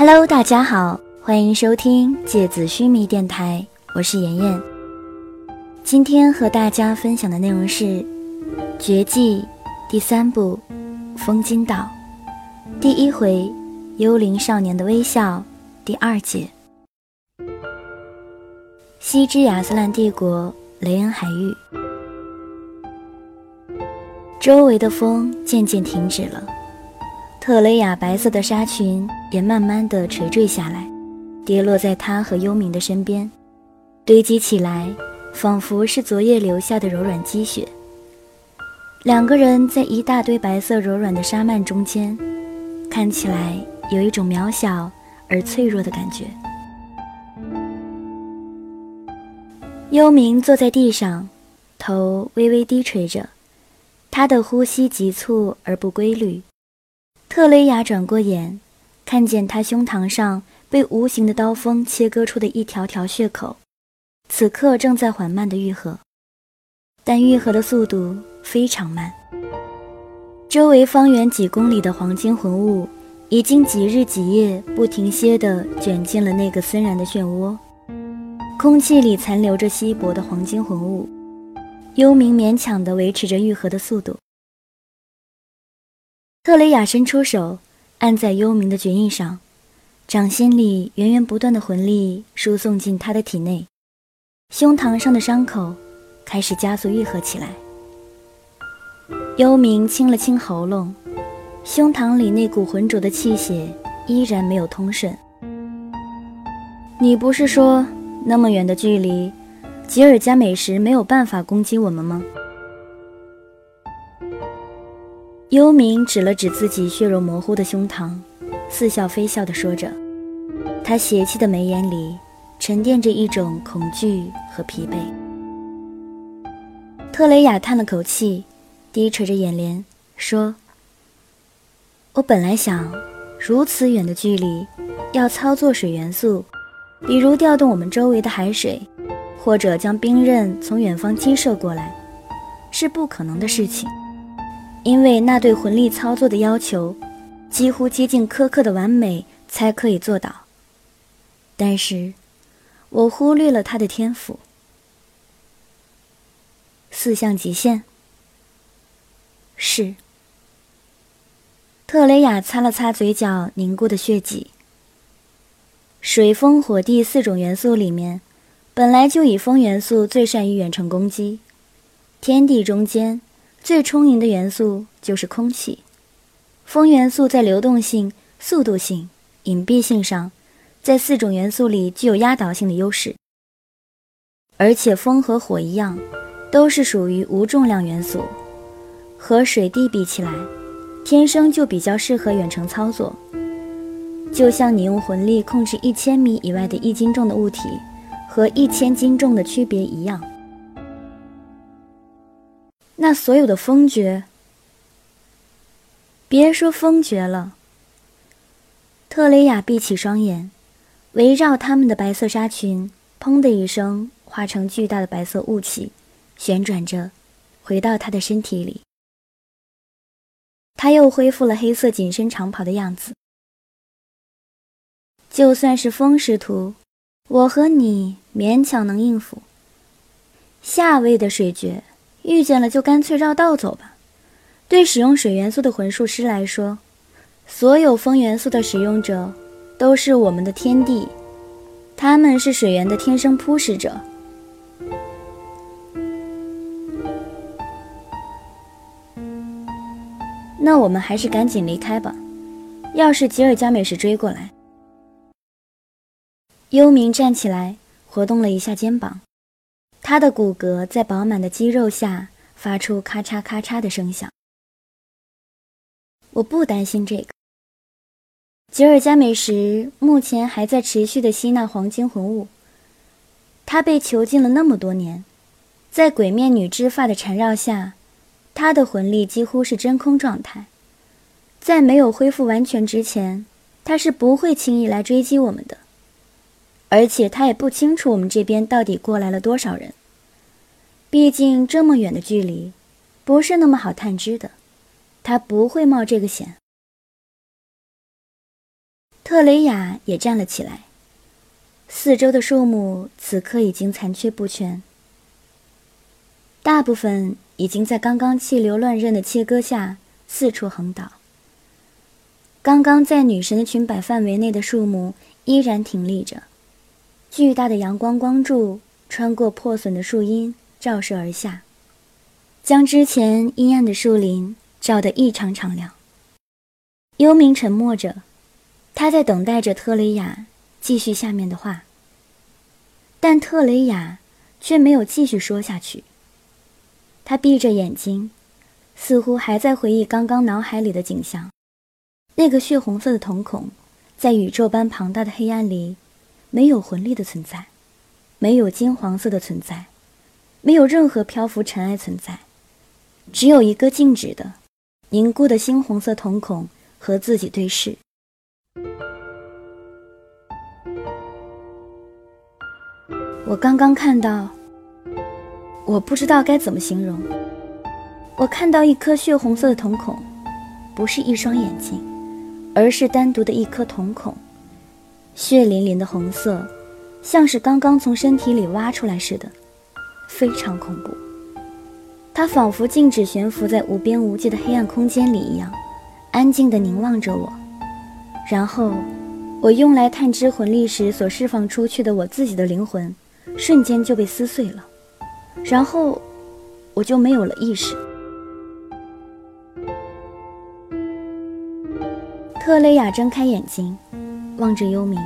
Hello，大家好，欢迎收听芥子须弥电台，我是妍妍。今天和大家分享的内容是《绝技》第三部《风金岛》第一回《幽灵少年的微笑》第二节。西之亚斯兰帝国雷恩海域，周围的风渐渐停止了。特雷雅白色的纱裙也慢慢的垂坠下来，跌落在她和幽冥的身边，堆积起来，仿佛是昨夜留下的柔软积雪。两个人在一大堆白色柔软的纱幔中间，看起来有一种渺小而脆弱的感觉。幽冥坐在地上，头微微低垂着，他的呼吸急促而不规律。特雷雅转过眼，看见他胸膛上被无形的刀锋切割出的一条条血口，此刻正在缓慢的愈合，但愈合的速度非常慢。周围方圆几公里的黄金魂雾，已经几日几夜不停歇地卷进了那个森然的漩涡，空气里残留着稀薄的黄金魂雾，幽冥勉强地维持着愈合的速度。特雷雅伸出手，按在幽冥的绝印上，掌心里源源不断的魂力输送进他的体内，胸膛上的伤口开始加速愈合起来。幽冥清了清喉咙，胸膛里那股浑浊的气血依然没有通顺。你不是说那么远的距离，吉尔加美什没有办法攻击我们吗？幽冥指了指自己血肉模糊的胸膛，似笑非笑地说着，他邪气的眉眼里沉淀着一种恐惧和疲惫。特雷雅叹了口气，低垂着眼帘说：“我本来想，如此远的距离，要操作水元素，比如调动我们周围的海水，或者将冰刃从远方击射过来，是不可能的事情。”因为那对魂力操作的要求，几乎接近苛刻的完美才可以做到。但是，我忽略了他的天赋。四项极限。是。特雷雅擦了擦嘴角凝固的血迹。水、风、火、地四种元素里面，本来就以风元素最善于远程攻击，天地中间。最充盈的元素就是空气，风元素在流动性、速度性、隐蔽性上，在四种元素里具有压倒性的优势。而且风和火一样，都是属于无重量元素，和水地比起来，天生就比较适合远程操作。就像你用魂力控制一千米以外的一斤重的物体，和一千斤重的区别一样。那所有的风诀，别说风诀了。特雷雅闭起双眼，围绕他们的白色纱裙，砰的一声化成巨大的白色雾气，旋转着，回到他的身体里。他又恢复了黑色紧身长袍的样子。就算是风师徒，我和你勉强能应付。下位的水诀。遇见了就干脆绕道走吧。对使用水元素的魂术师来说，所有风元素的使用者都是我们的天地，他们是水源的天生铺使者。那我们还是赶紧离开吧。要是吉尔加美什追过来，幽冥站起来，活动了一下肩膀。他的骨骼在饱满的肌肉下发出咔嚓咔嚓的声响。我不担心这个。吉尔加美什目前还在持续的吸纳黄金魂物。他被囚禁了那么多年，在鬼面女织发的缠绕下，他的魂力几乎是真空状态。在没有恢复完全之前，他是不会轻易来追击我们的。而且他也不清楚我们这边到底过来了多少人。毕竟这么远的距离，不是那么好探知的。他不会冒这个险。特雷雅也站了起来。四周的树木此刻已经残缺不全，大部分已经在刚刚气流乱刃的切割下四处横倒。刚刚在女神的裙摆范围内的树木依然挺立着，巨大的阳光光柱穿过破损的树荫照射而下，将之前阴暗的树林照得异常敞亮。幽冥沉默着，他在等待着特雷雅继续下面的话，但特雷雅却没有继续说下去。他闭着眼睛，似乎还在回忆刚刚脑海里的景象。那个血红色的瞳孔，在宇宙般庞大的黑暗里，没有魂力的存在，没有金黄色的存在，没有任何漂浮尘埃存在，只有一个静止的、凝固的猩红色瞳孔和自己对视。我刚刚看到，我不知道该怎么形容。我看到一颗血红色的瞳孔，不是一双眼睛。而是单独的一颗瞳孔，血淋淋的红色，像是刚刚从身体里挖出来似的，非常恐怖。它仿佛静止悬浮在无边无际的黑暗空间里一样，安静地凝望着我。然后，我用来探知魂力时所释放出去的我自己的灵魂，瞬间就被撕碎了。然后，我就没有了意识。特雷雅睁开眼睛，望着幽冥。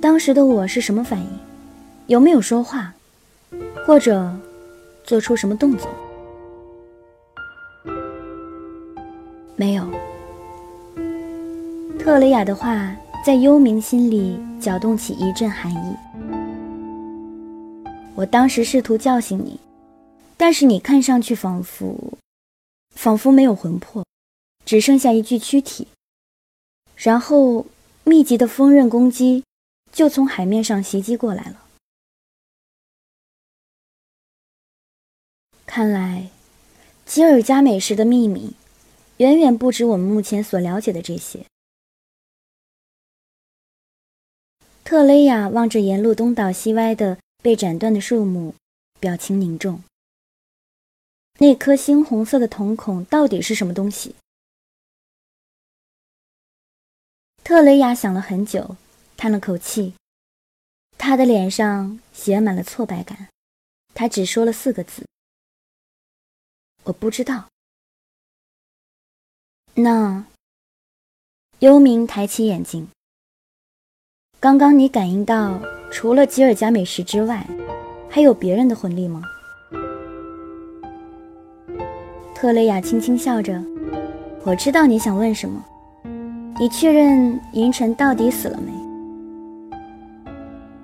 当时的我是什么反应？有没有说话，或者做出什么动作？没有。特雷雅的话在幽冥心里搅动起一阵寒意。我当时试图叫醒你，但是你看上去仿佛，仿佛没有魂魄。只剩下一具躯体，然后密集的锋刃攻击就从海面上袭击过来了。看来，吉尔加美什的秘密远远不止我们目前所了解的这些。特雷雅望着沿路东倒西歪的被斩断的树木，表情凝重。那颗猩红色的瞳孔到底是什么东西？特雷雅想了很久，叹了口气，他的脸上写满了挫败感。他只说了四个字：“我不知道。”那幽冥抬起眼睛。刚刚你感应到除了吉尔加美什之外，还有别人的魂力吗？特雷雅轻轻笑着：“我知道你想问什么。”你确认银尘到底死了没？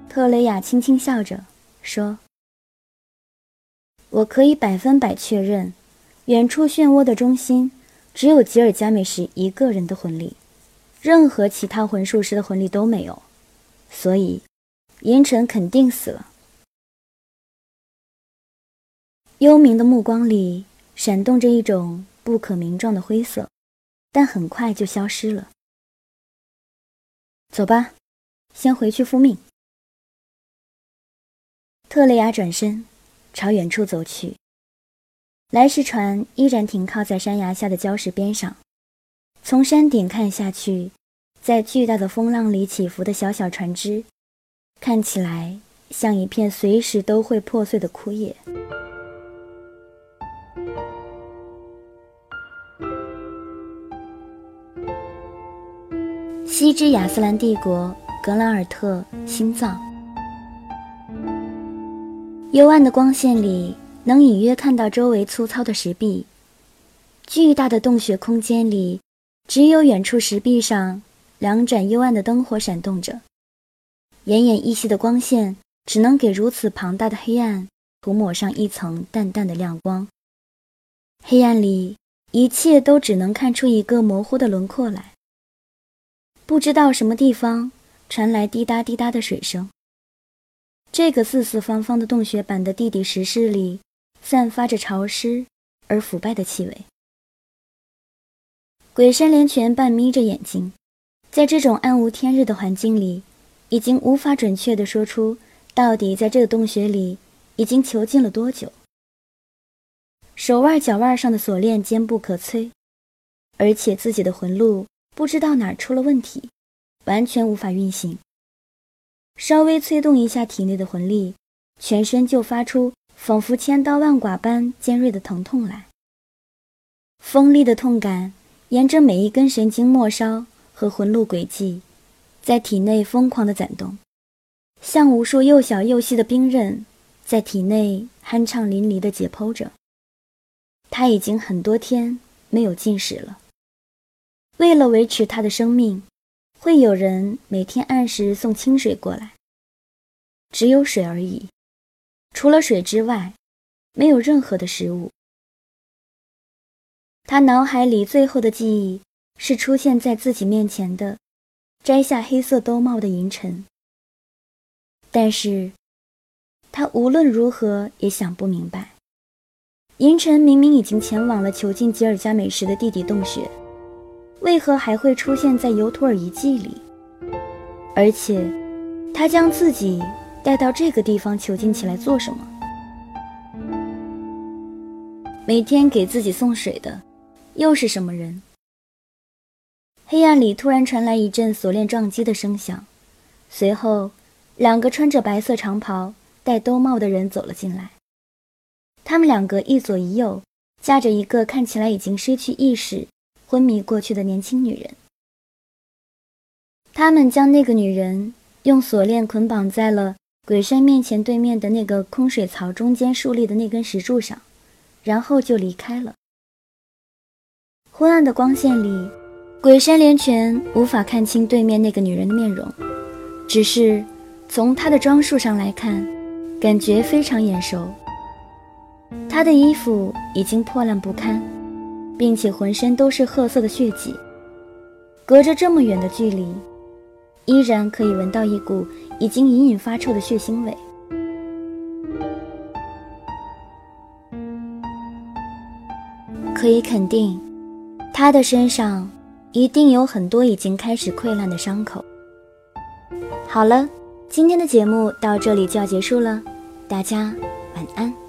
特雷雅轻轻笑着说：“我可以百分百确认，远处漩涡的中心只有吉尔加美什一个人的魂力，任何其他魂术师的魂力都没有，所以银尘肯定死了。”幽冥的目光里闪动着一种不可名状的灰色，但很快就消失了。走吧，先回去复命。特雷雅转身朝远处走去，来时船依然停靠在山崖下的礁石边上。从山顶看下去，在巨大的风浪里起伏的小小船只，看起来像一片随时都会破碎的枯叶。西之亚斯兰帝国，格兰尔特心脏。幽暗的光线里，能隐约看到周围粗糙的石壁。巨大的洞穴空间里，只有远处石壁上两盏幽暗的灯火闪动着。奄奄一息的光线，只能给如此庞大的黑暗涂抹上一层淡淡的亮光。黑暗里，一切都只能看出一个模糊的轮廓来。不知道什么地方传来滴答滴答的水声。这个四四方方的洞穴版的地底石室里，散发着潮湿而腐败的气味。鬼山连泉半眯着眼睛，在这种暗无天日的环境里，已经无法准确地说出到底在这个洞穴里已经囚禁了多久。手腕、脚腕上的锁链坚不可摧，而且自己的魂路不知道哪儿出了问题，完全无法运行。稍微催动一下体内的魂力，全身就发出仿佛千刀万剐般尖锐的疼痛来。锋利的痛感沿着每一根神经末梢和魂路轨迹，在体内疯狂的攒动，像无数又小又细的冰刃，在体内酣畅淋漓的解剖着。他已经很多天没有进食了。为了维持他的生命，会有人每天按时送清水过来。只有水而已，除了水之外，没有任何的食物。他脑海里最后的记忆是出现在自己面前的摘下黑色兜帽的银尘，但是，他无论如何也想不明白，银尘明明已经前往了囚禁吉尔加美什的地底洞穴，为何还会出现在尤图尔遗迹里？而且，他将自己带到这个地方囚禁起来做什么？每天给自己送水的。又是什么人？黑暗里突然传来一阵锁链撞击的声响，随后，两个穿着白色长袍、戴兜帽的人走了进来。他们两个一左一右，架着一个看起来已经失去意识、昏迷过去的年轻女人。他们将那个女人用锁链捆绑在了鬼山面前对面的那个空水槽中间竖立的那根石柱上，然后就离开了。昏暗的光线里，鬼山连泉无法看清对面那个女人的面容，只是从她的装束上来看，感觉非常眼熟。她的衣服已经破烂不堪，并且浑身都是褐色的血迹，隔着这么远的距离，依然可以闻到一股已经隐隐发臭的血腥味。可以肯定。他的身上一定有很多已经开始溃烂的伤口。好了，今天的节目到这里就要结束了，大家晚安。